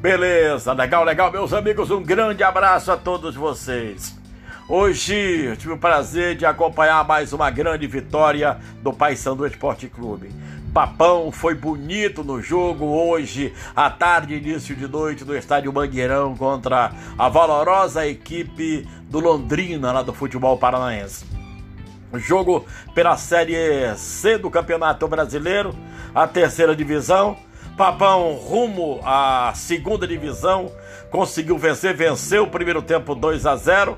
Beleza, legal, legal, meus amigos. Um grande abraço a todos vocês. Hoje tive o prazer de acompanhar mais uma grande vitória do Paysandu Esporte Clube. Papão foi bonito no jogo hoje, à tarde, início de noite, no estádio Mangueirão contra a valorosa equipe do Londrina, lá do futebol paranaense. Jogo pela Série C do Campeonato Brasileiro, a terceira divisão. Papão rumo à segunda divisão, conseguiu vencer, venceu o primeiro tempo 2 a 0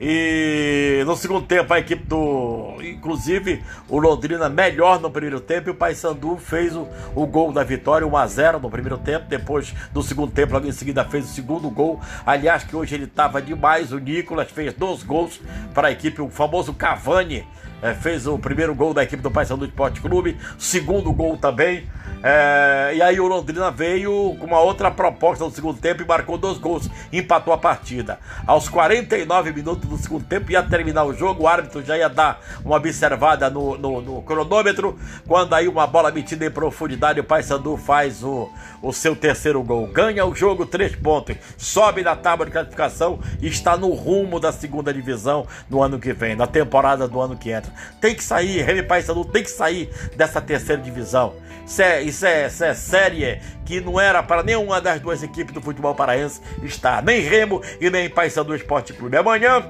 e no segundo tempo a equipe do. Inclusive o Londrina melhor no primeiro tempo e o Paysandu fez o, o gol da vitória, 1 a 0 no primeiro tempo. Depois, no segundo tempo, logo em seguida, fez o segundo gol. Aliás, que hoje ele estava demais. O Nicolas fez dois gols para a equipe, o famoso Cavani. É, fez o primeiro gol da equipe do Paysandu Esporte Clube, segundo gol também. É, e aí o Londrina veio com uma outra proposta no segundo tempo e marcou dois gols, empatou a partida. Aos 49 minutos do segundo tempo ia terminar o jogo, o árbitro já ia dar uma observada no, no, no cronômetro, quando aí uma bola metida em profundidade, o Paysandu faz o, o seu terceiro gol. Ganha o jogo, três pontos, sobe na tábua de classificação e está no rumo da segunda divisão no ano que vem, na temporada do ano que entra. Tem que sair, Remy Paysandu tem que sair dessa terceira divisão. Isso é, isso é, isso é série que não era para nenhuma das duas equipes do futebol paraense estar, nem Remo e nem Paysandu Esporte Clube. Amanhã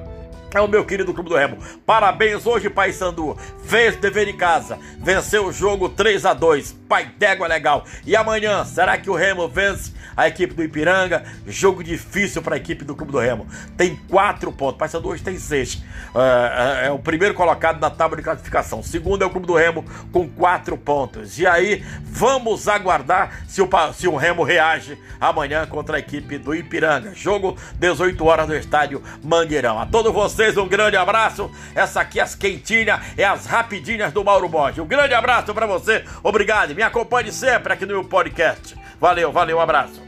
é o meu querido Clube do Remo. Parabéns hoje, Pai Sandu. Fez dever de casa. Venceu o jogo 3 a 2 Pai d'égua legal. E amanhã, será que o Remo vence a equipe do Ipiranga? Jogo difícil para a equipe do Clube do Remo. Tem quatro pontos. Pai Sandu hoje tem seis. É, é, é o primeiro colocado na tábua de classificação. Segundo é o Clube do Remo com quatro pontos. E aí, vamos aguardar se o, se o Remo reage amanhã contra a equipe do Ipiranga. Jogo 18 horas no estádio Mangueirão. A todos vocês vocês, um grande abraço. Essa aqui, as quentinhas, é as rapidinhas do Mauro Borges. Um grande abraço para você, obrigado. Me acompanhe sempre aqui no meu podcast. Valeu, valeu, um abraço.